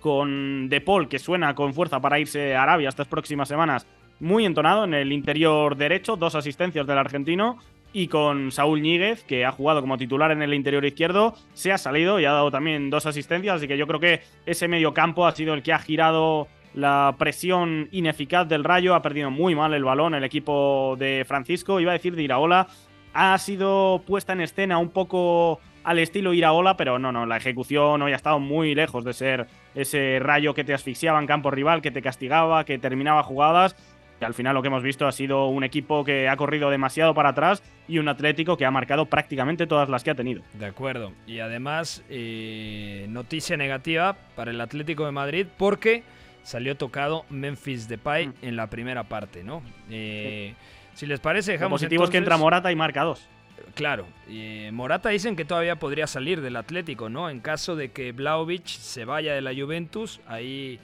con De Paul, que suena con fuerza para irse a Arabia estas próximas semanas, muy entonado en el interior derecho, dos asistencias del argentino, y con Saúl Ñíguez, que ha jugado como titular en el interior izquierdo, se ha salido y ha dado también dos asistencias, así que yo creo que ese medio campo ha sido el que ha girado la presión ineficaz del Rayo, ha perdido muy mal el balón el equipo de Francisco, iba a decir de Iraola, ha sido puesta en escena un poco al estilo Iraola, pero no, no, la ejecución hoy ha estado muy lejos de ser ese Rayo que te asfixiaba en campo rival, que te castigaba, que terminaba jugadas y al final lo que hemos visto ha sido un equipo que ha corrido demasiado para atrás y un Atlético que ha marcado prácticamente todas las que ha tenido. De acuerdo. Y además, eh, noticia negativa para el Atlético de Madrid porque salió tocado Memphis Depay en la primera parte, ¿no? Eh, si les parece, dejamos. Lo positivo es que entra Morata y marca dos. Claro, eh, Morata dicen que todavía podría salir del Atlético, ¿no? En caso de que Blaovic se vaya de la Juventus, ahí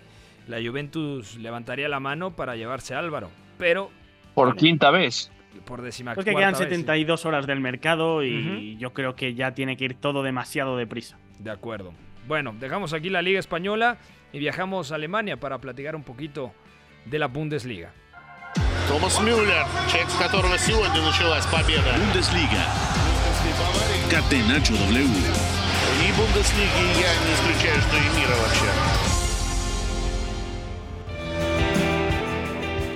la Juventus levantaría la mano para llevarse a Álvaro. Pero. Por quinta vez. Por décima Pues que quedan 72 horas del mercado y yo creo que ya tiene que ir todo demasiado deprisa. De acuerdo. Bueno, dejamos aquí la Liga Española y viajamos a Alemania para platicar un poquito de la Bundesliga. Томас Мюллер, человек, с которого сегодня началась победа. Bundesliga. Catenacho W. И Бундеслиги я не исключаю, что и мира вообще.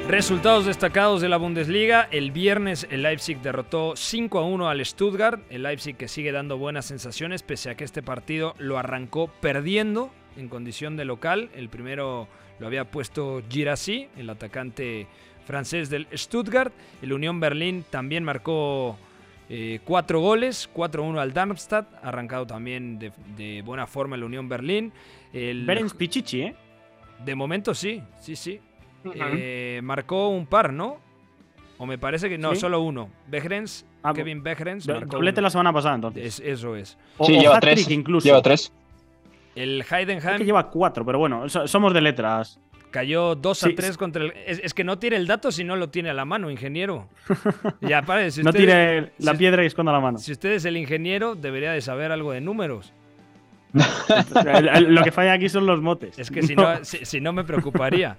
Resultados destacados de la Bundesliga. El viernes el Leipzig derrotó 5 a 1 al Stuttgart. El Leipzig que sigue dando buenas sensaciones pese a que este partido lo arrancó perdiendo en condición de local. El primero lo había puesto Girassi, el atacante francés del Stuttgart. El Unión Berlín también marcó eh, cuatro goles, 4-1 al Darmstadt, arrancado también de, de buena forma el Unión Berlín. El, Berens Pichichi, ¿eh? De momento sí, sí, sí. Eh, marcó un par, ¿no? O me parece que no, ¿Sí? solo uno. Behrens, Ah, Kevin Behrens. do- marcó doblete uno. la semana pasada, entonces. Es- eso es. O- Sí, o lleva tres. incluso. Lleva tres. El Creo Heidenheim que lleva cuatro, pero bueno, so- somos de letras. Cayó 2 a Sí, 3 sí. contra el. Es, es que no tiene el dato si no lo tiene a la mano, ingeniero. ya, pare, si no usted- tire la si- piedra y esconda la mano. Si usted es el ingeniero, debería de saber algo de números. Lo que falla aquí son los motes. Es que si no, si, si no me preocuparía.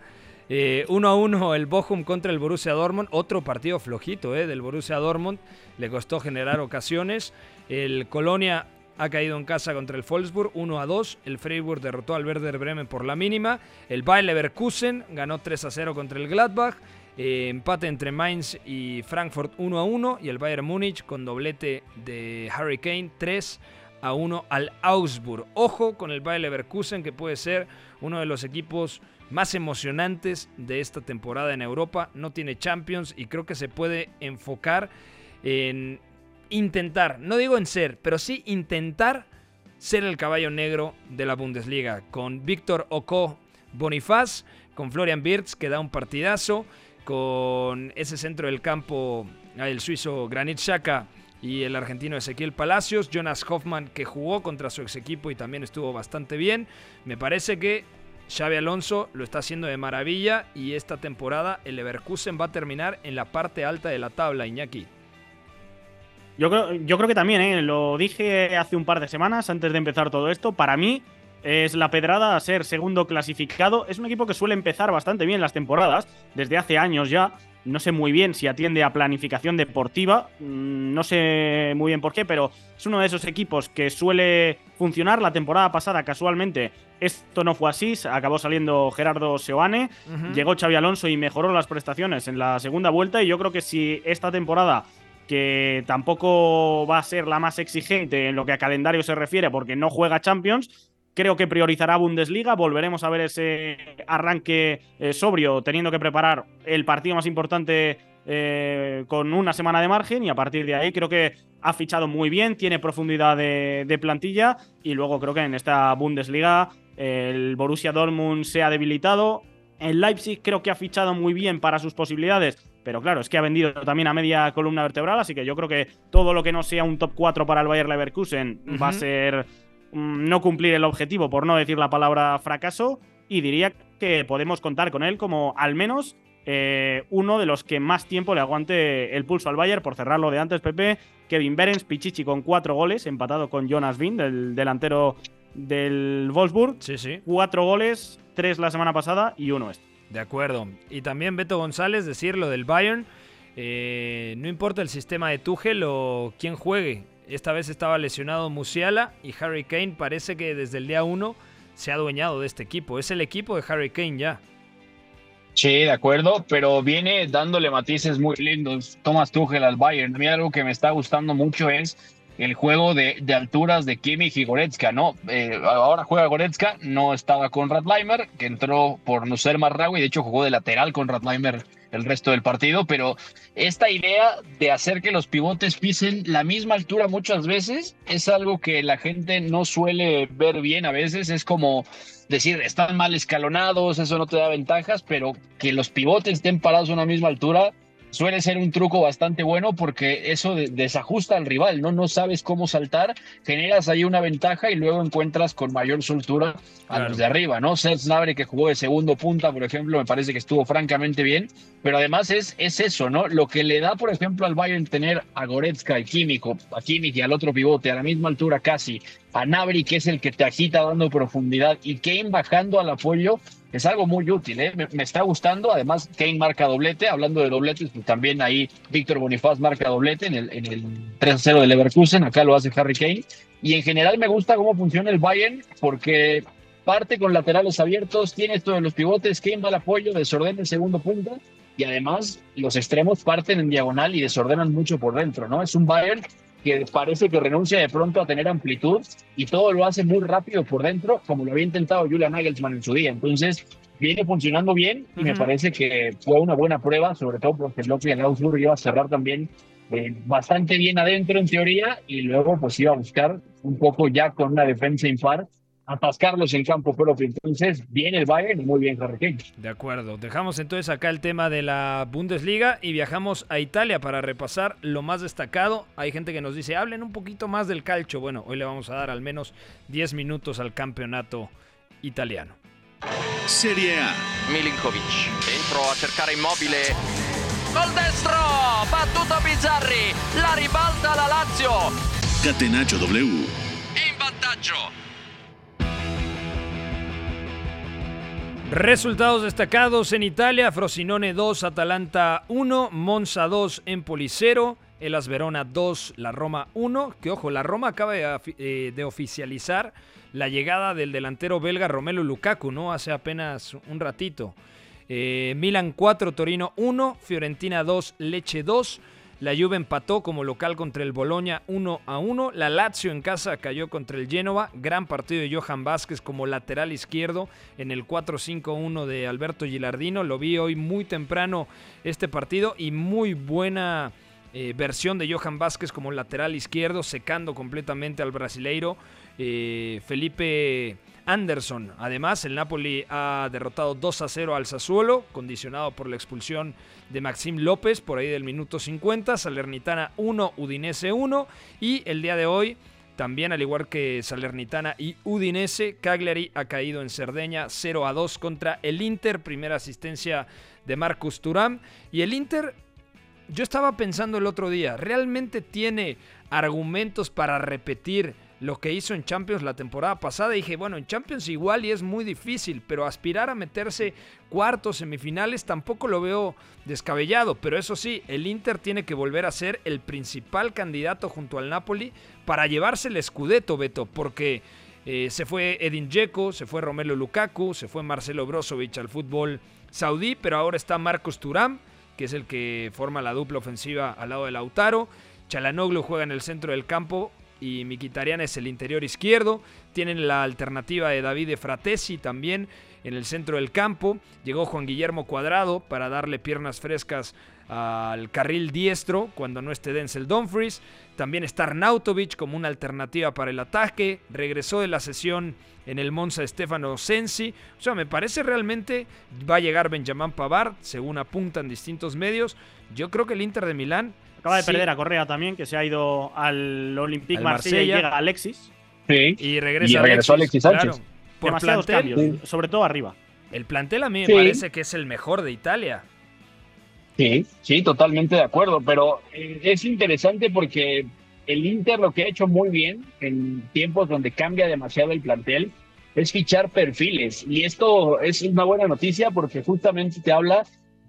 Eh, 1 a 1 el Bochum contra el Borussia Dortmund. Otro partido flojito eh, del Borussia Dortmund. Le costó generar ocasiones. El Colonia ha caído en casa contra el Wolfsburg 1 a 2. El Freiburg derrotó al Werder Bremen por la mínima. El Bayer Leverkusen ganó 3 a 0 contra el Gladbach. Eh, empate entre Mainz y Frankfurt 1 a 1. Y el Bayern Múnich con doblete de Harry Kane 3 a 1 al Augsburg. Ojo con el Bayer Leverkusen que puede ser uno de los equipos más emocionantes de esta temporada en Europa. No tiene Champions y creo que se puede enfocar en intentar, no digo en ser, pero sí intentar ser el caballo negro de la Bundesliga. Con Víctor Oko Bonifaz, con Florian Wirtz que da un partidazo, con ese centro del campo, el suizo Granit Xhaka y el argentino Ezequiel Palacios, Jonas Hoffman que jugó contra su ex equipo y también estuvo bastante bien. Me parece que Xavi Alonso lo está haciendo de maravilla y esta temporada el Leverkusen va a terminar en la parte alta de la tabla, Iñaki. Yo creo, yo creo que también, ¿eh? lo dije hace un par de semanas antes de empezar todo esto. Para mí es la pedrada a ser segundo clasificado. Es un equipo que suele empezar bastante bien las temporadas, desde hace años ya. No sé muy bien si atiende a planificación deportiva, mm, no sé muy bien por qué, pero es uno de esos equipos que suele funcionar. La temporada pasada, casualmente, esto no fue así. Acabó saliendo Gerardo Seoane, llegó Xavi Alonso y mejoró las prestaciones en la segunda vuelta. Y yo creo que si esta temporada que tampoco va a ser la más exigente en lo que a calendario se refiere porque no juega Champions. Creo que priorizará Bundesliga. Volveremos a ver ese arranque eh, sobrio, teniendo que preparar el partido más importante eh, con una semana de margen. Y a partir de ahí, creo que ha fichado muy bien, tiene profundidad de, de plantilla. Y luego creo que en esta Bundesliga el Borussia Dortmund se ha debilitado. El Leipzig creo que ha fichado muy bien para sus posibilidades, pero claro, es que ha vendido también a media columna vertebral, así que yo creo que todo lo que no sea un top 4 para el Bayer Leverkusen va a ser mm, no cumplir el objetivo, por no decir la palabra fracaso, y diría que podemos contar con él como al menos eh, uno de los que más tiempo le aguante el pulso al Bayern, por cerrarlo de antes, Pepe, Kevin Behrens, Pichichi con cuatro goles, empatado con Jonas Wind, el delantero del Wolfsburg. Sí, sí. Cuatro goles, tres la semana pasada y uno este. De acuerdo. Y también Beto González, decir lo del Bayern. eh, no importa el sistema de Tuchel o quién juegue. Esta vez estaba lesionado Musiala y Harry Kane parece que desde el día 1 se ha adueñado de este equipo. Es el equipo de Harry Kane ya. Sí, de acuerdo, pero viene dándole matices muy lindos Thomas Tuchel al Bayern. A mí algo que me está gustando mucho es el juego de, alturas de Kimmich y Goretzka, ¿no? Eh, ahora juega Goretzka, no estaba con Radleimer, que entró por no ser Marraui, de hecho jugó de lateral con Radleimer el resto del partido, pero esta idea de hacer que los pivotes pisen la misma altura muchas veces es algo que la gente no suele ver bien a veces, es como decir, están mal escalonados, eso no te da ventajas, pero que los pivotes estén parados a una misma altura suele ser un truco bastante bueno porque eso de- desajusta al rival, ¿no? No sabes cómo saltar, generas ahí una ventaja y luego encuentras con mayor soltura a Claro. los de arriba, ¿no? Serge Gnabry que jugó de segundo punta, por ejemplo, me parece que estuvo francamente bien, pero además es, es eso, ¿no? Lo que le da, por ejemplo, al Bayern tener a Goretzka, y Kimmich, o a Kimmich y al otro pivote a la misma altura casi, a Nabri, que es el que te agita dando profundidad, y Kane bajando al apoyo, es algo muy útil, ¿eh? me, está gustando. Además, Kane marca doblete. Hablando de dobletes, pues también ahí Víctor Bonifaz marca doblete en el, en el 3-0 de Leverkusen. Acá lo hace Harry Kane. Y en general me gusta cómo funciona el Bayern porque parte con laterales abiertos, tiene esto de los pivotes, Kane va al apoyo, desordena el segundo punto y además los extremos parten en diagonal y desordenan mucho por dentro, ¿no? Es un Bayern que parece que renuncia de pronto a tener amplitud y todo lo hace muy rápido por dentro, como lo había intentado Julian Nagelsmann en su día. Entonces, viene funcionando bien y me parece que fue una buena prueba, sobre todo porque el Loki en Augsburg iba a cerrar también eh, bastante bien adentro en teoría y luego pues iba a buscar un poco ya con una defensa impar atascarlos en campo propio. Entonces, bien el Bayern y muy bien Harry Kane. De acuerdo. Dejamos entonces acá el tema de la Bundesliga y viajamos a Italia para repasar lo más destacado. Hay gente que nos dice, hablen un poquito más del calcio. Bueno, hoy le vamos a dar al menos 10 minutos al campeonato italiano. Serie A. Milinkovic, dentro a cercare immobile. Col destro, battuto Bizzarri, la ribalta la Lazio. Catenaccio W. In vantaggio. Resultados destacados en Italia: Frosinone 2, Atalanta 1, Monza 2, Empoli 0, Elas Verona 2, la Roma 1. Que ojo, la Roma acaba eh, de oficializar la llegada del delantero belga Romelu Lukaku, ¿no? Hace apenas un ratito. Eh, Milan 4, Torino 1, Fiorentina 2, Leche 2. La Juve empató como local contra el Boloña 1 a 1. La Lazio en casa cayó contra el Génova. Gran partido de Johan Vázquez como lateral izquierdo en el 4-5-1 de Alberto Gilardino. Lo vi hoy muy temprano este partido y muy buena eh, versión de Johan Vázquez como lateral izquierdo, secando completamente al brasileiro eh, Felipe Anderson. Además, el Napoli ha derrotado 2 a 0 al Sassuolo, condicionado por la expulsión de Maxim López por ahí del minuto 50. Salernitana 1, Udinese 1. Y el día de hoy, también al igual que Salernitana y Udinese, Cagliari ha caído en Cerdeña 0 a 2 contra el Inter. Primera asistencia de Marcus Turam. Y el Inter yo estaba pensando el otro día, ¿realmente tiene argumentos para repetir lo que hizo en Champions la temporada pasada? Dije, bueno, en Champions igual y es muy difícil, pero aspirar a meterse cuartos, semifinales, tampoco lo veo descabellado. Pero eso sí, el Inter tiene que volver a ser el principal candidato junto al Napoli para llevarse el Scudetto, Beto, porque eh, se fue Edin Dzeko, se fue Romelu Lukaku, se fue Marcelo Brozovic al fútbol saudí, pero ahora está Marcos Turam, que es el que forma la dupla ofensiva al lado de Lautaro. Chalanoglu juega en el centro del campo y Mikitarian es el interior izquierdo. Tienen la alternativa de David Fratesi también en el centro del campo. Llegó Juan Guillermo Cuadrado para darle piernas frescas al carril diestro cuando no esté Denzel Dumfries. También está Arnautovic como una alternativa para el ataque. Regresó de la sesión en el Monza Stefano Sensi. O sea, me parece realmente va a llegar Benjamin Pavard, según apuntan distintos medios. Yo creo que el Inter de Milán. Acaba de sí- perder a Correa también, que se ha ido al Olympique Al Marsella, y llega Alexis. Sí. Y regresa Y regresó Alexis Sánchez. claro. Por Demasiados plantel. cambios, sobre todo arriba. El plantel a mí me parece que es el mejor de Italia. Sí, sí, totalmente de acuerdo, pero eh, es interesante porque el Inter lo que ha hecho muy bien en tiempos donde cambia demasiado el plantel es fichar perfiles y esto es una buena noticia porque justamente te habla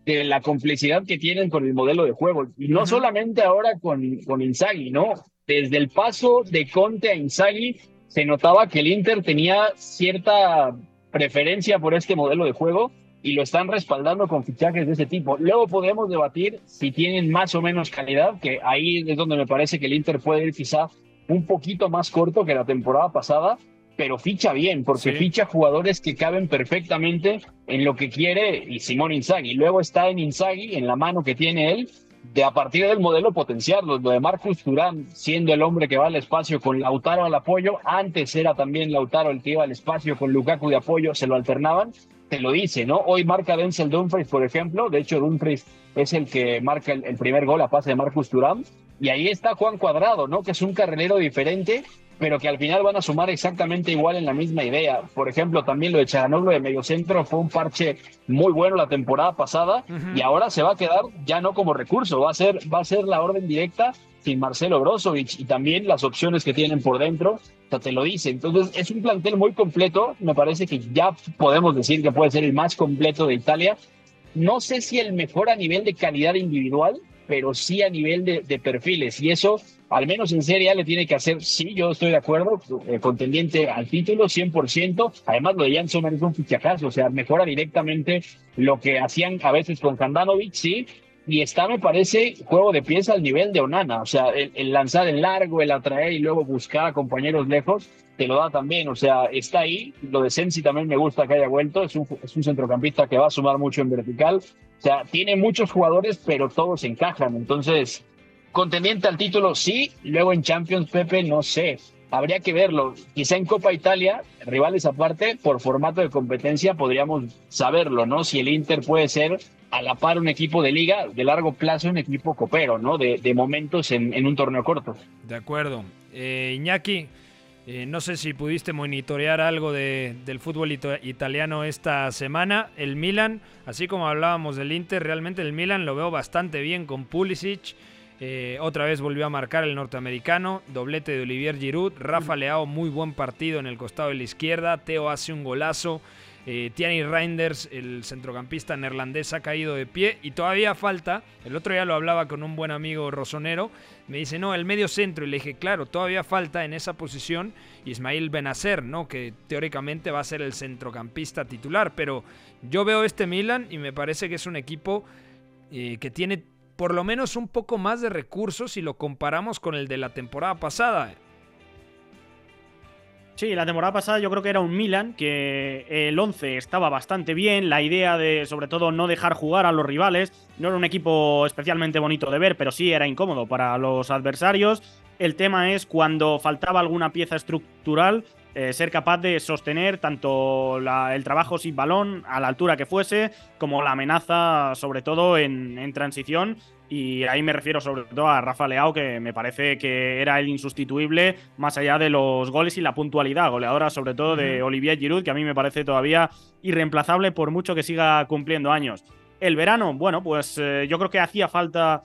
de la complicidad que tienen con el modelo de juego y no solamente ahora con, con Inzaghi, ¿no? Desde el paso de Conte a Inzaghi se notaba que el Inter tenía cierta preferencia por este modelo de juego y lo están respaldando con fichajes de ese tipo. Luego podemos debatir si tienen más o menos calidad, que ahí es donde me parece que el Inter puede ir quizá un poquito más corto que la temporada pasada, pero ficha bien, porque Sí. ficha jugadores que caben perfectamente en lo que quiere y Simón Inzaghi. Luego está en Inzaghi, en la mano que tiene él, de a partir del modelo potenciarlo. Lo de Marcus Turán siendo el hombre que va al espacio con Lautaro al apoyo, antes era también Lautaro el que iba al espacio con Lukaku de apoyo, se lo alternaban, te lo dice, ¿no? Hoy marca Denzel Dumfries, por ejemplo, de hecho Dumfries es el que marca el, el primer gol a pase de Marcus Turán, y ahí está Juan Cuadrado, ¿no? Que es un carrilero diferente, pero que al final van a sumar exactamente igual en la misma idea. Por ejemplo, también lo de Charanoglu de mediocentro fue un parche muy bueno la temporada pasada Ujú. y ahora se va a quedar ya no como recurso, va a ser, va a ser la orden directa sin Marcelo Brozovic y también las opciones que tienen por dentro, o sea, te lo dice. Entonces es un plantel muy completo, me parece que ya podemos decir que puede ser el más completo de Italia. No sé si el mejor a nivel de calidad individual, pero sí a nivel de, perfiles. Y eso, al menos en Serie le tiene que hacer, sí, yo estoy de acuerdo, eh, contendiente al título, 100%. Además, lo de Jan Sommer es un fichajazo, o sea, mejora directamente lo que hacían a veces con Handanovic, sí. Y está, me parece, juego de pieza al nivel de Onana. O sea, el, el lanzar en largo, el atraer y luego buscar a compañeros lejos, te lo da también. O sea, está ahí. Lo de Sensi también me gusta que haya vuelto. Es un, es un centrocampista que va a sumar mucho en vertical. O sea, tiene muchos jugadores, pero todos encajan. Entonces, contendiente al título, sí. Luego en Champions, Pepe, no sé. Habría que verlo. Quizá en Copa Italia, rivales aparte, por formato de competencia, podríamos saberlo, ¿no? Si el Inter puede ser a la par un equipo de liga, de largo plazo un equipo copero, ¿no? De, momentos en, un torneo corto. De acuerdo. Eh, Iñaki, eh, no sé si pudiste monitorear algo de- del fútbol italiano esta semana. El Milan, así como hablábamos del Inter, realmente el Milan lo veo bastante bien con Pulisic. Eh, otra vez volvió a marcar el norteamericano, doblete de Olivier Giroud, Rafa Leao muy buen partido en el costado de la izquierda, Teo hace un golazo, eh, Tiani Reinders, el centrocampista neerlandés, ha caído de pie. Y todavía falta, el otro día lo hablaba con un buen amigo rosonero, me dice, no, el medio centro, y le dije, claro, todavía falta en esa posición Ismail Benacer, ¿no? Que teóricamente va a ser el centrocampista titular, pero yo veo este Milan y me parece que es un equipo eh, que tiene por lo menos un poco más de recursos si lo comparamos con el de la temporada pasada. Sí, la temporada pasada yo creo que era un Milan que el 11 estaba bastante bien, la idea de sobre todo no dejar jugar a los rivales, no era un equipo especialmente bonito de ver, pero sí era incómodo para los adversarios. El tema es cuando faltaba alguna pieza estructural, eh, ser capaz de sostener tanto la- el trabajo sin balón a la altura que fuese, como la amenaza sobre todo en, en transición. Y ahí me refiero sobre todo a Rafa Leao, que me parece que era el insustituible, más allá de los goles y la puntualidad goleadora, sobre todo de. Olivier Giroud, que a mí me parece todavía irreemplazable por mucho que siga cumpliendo años. El verano, bueno, pues eh, yo creo que hacía falta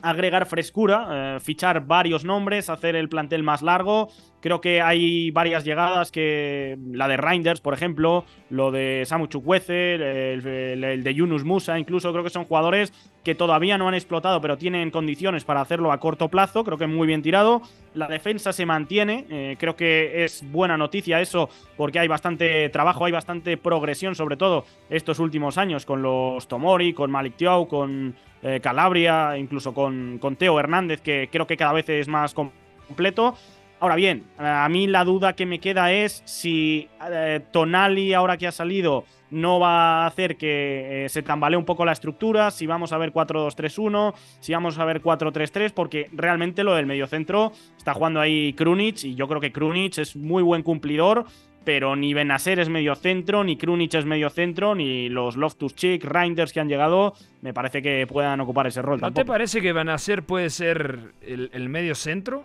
agregar frescura, eh, fichar varios nombres, hacer el plantel más largo. Creo que hay varias llegadas que. La de Reinders, por ejemplo, lo de Samu Chukwueze, el, de Yunus Musa, incluso creo que son jugadores que todavía no han explotado, pero tienen condiciones para hacerlo a corto plazo. Creo que muy bien tirado. La defensa se mantiene. eh, creo que es buena noticia eso, porque hay bastante trabajo, hay bastante progresión, sobre todo estos últimos años, con los Tomori, con Malik Tiao, con eh, Calabria, incluso con, con Teo Hernández, que creo que cada vez es más completo. Ahora bien, a mí la duda que me queda es si eh, Tonali, ahora que ha salido, no va a hacer que eh, se tambalee un poco la estructura, si vamos a ver 4-2-3-1, si vamos a ver 4-3-3, porque realmente lo del mediocentro está jugando ahí Krunic y yo creo que Krunic es muy buen cumplidor, pero ni Benacer es medio centro, ni Krunic es medio centro, ni los Loftus Cheek, Reinders que han llegado, me parece que puedan ocupar ese rol. ¿No te parece que Benacer puede ser el, el medio centro?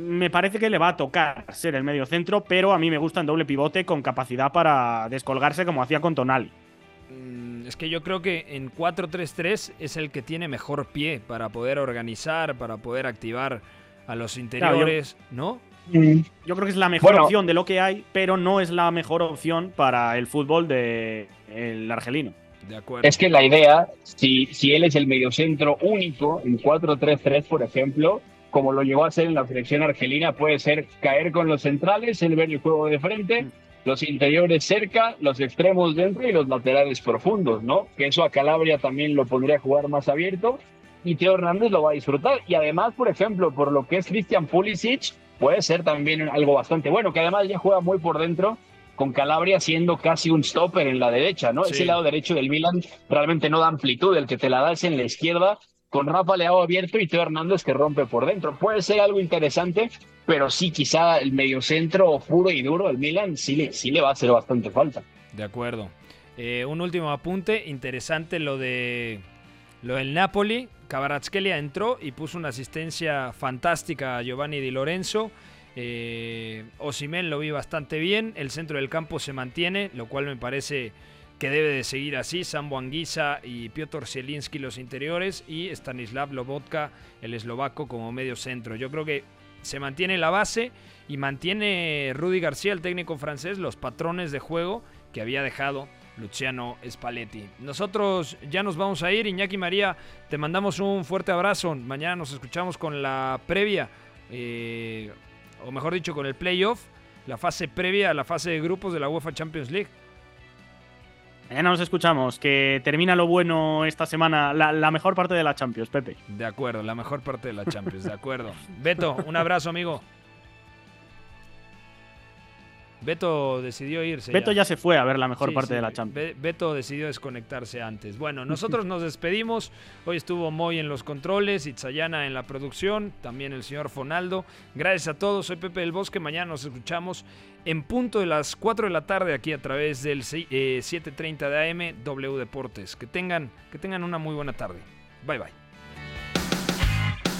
Me parece que le va a tocar ser el medio centro, pero a mí me gusta en doble pivote con capacidad para descolgarse como hacía con Tonali. Mm, es que yo creo que en 4-3-3 es el que tiene mejor pie para poder organizar, para poder activar a los interiores, ¿no? Yo creo que es la mejor opción de lo que hay, pero no es la mejor opción para el fútbol del el argelino. De acuerdo. Es que la idea, si, si él es el mediocentro único en 4-3-3, por ejemplo, como lo llegó a hacer en la selección argelina, puede ser caer con los centrales, el ver el juego de frente, los interiores cerca, los extremos dentro y los laterales profundos, ¿no? Que eso a Calabria también lo pondría a jugar más abierto y Teo Hernández lo va a disfrutar. Y además, por ejemplo, por lo que es Christian Pulisic, puede ser también algo bastante bueno, que además ya juega muy por dentro con Calabria siendo casi un stopper en la derecha, ¿no? Ese lado derecho del Milan realmente no da amplitud, el que te la da es en la izquierda con Rafa Leao abierto y Teo Hernández que rompe por dentro. Puede ser algo interesante, pero sí, quizá el mediocentro puro y duro del Milan sí le, sí le va a hacer bastante falta. De acuerdo. Eh, un último apunte, interesante lo de lo del Napoli. Kvaratskhelia entró y puso una asistencia fantástica a Giovanni Di Lorenzo. Eh, lo vi bastante bien. El centro del campo se mantiene, lo cual me parece que debe de seguir así, Sambo Anguisa y Piotr Zielinski los interiores y Stanislav Lobotka, el eslovaco, como medio centro. Yo creo que se mantiene la base y mantiene Rudy García, el técnico francés, los patrones de juego que había dejado Luciano Spalletti. Nosotros ya nos vamos a ir, Iñaki María, te mandamos un fuerte abrazo. Mañana nos escuchamos con la previa, eh, o mejor dicho, con el playoff, la fase previa a la fase de grupos de la UEFA Champions League. Mañana nos escuchamos, que termina lo bueno esta semana, la, mejor parte de la Champions, Pepe. De acuerdo, la mejor parte de la Champions, de acuerdo. Beto, un abrazo, amigo. Beto decidió irse. Beto ya. se fue a ver la mejor parte de la Champions. Beto decidió desconectarse antes. Bueno, nosotros nos despedimos. Hoy estuvo Moy en los controles, Itzayana en la producción, también el señor Fonaldo. Gracias a todos, soy Pepe del Bosque. Mañana nos escuchamos en punto de las 4 de la tarde aquí a través del 7:30 eh, de AM W Deportes. Que tengan, que tengan una muy buena tarde. Bye bye.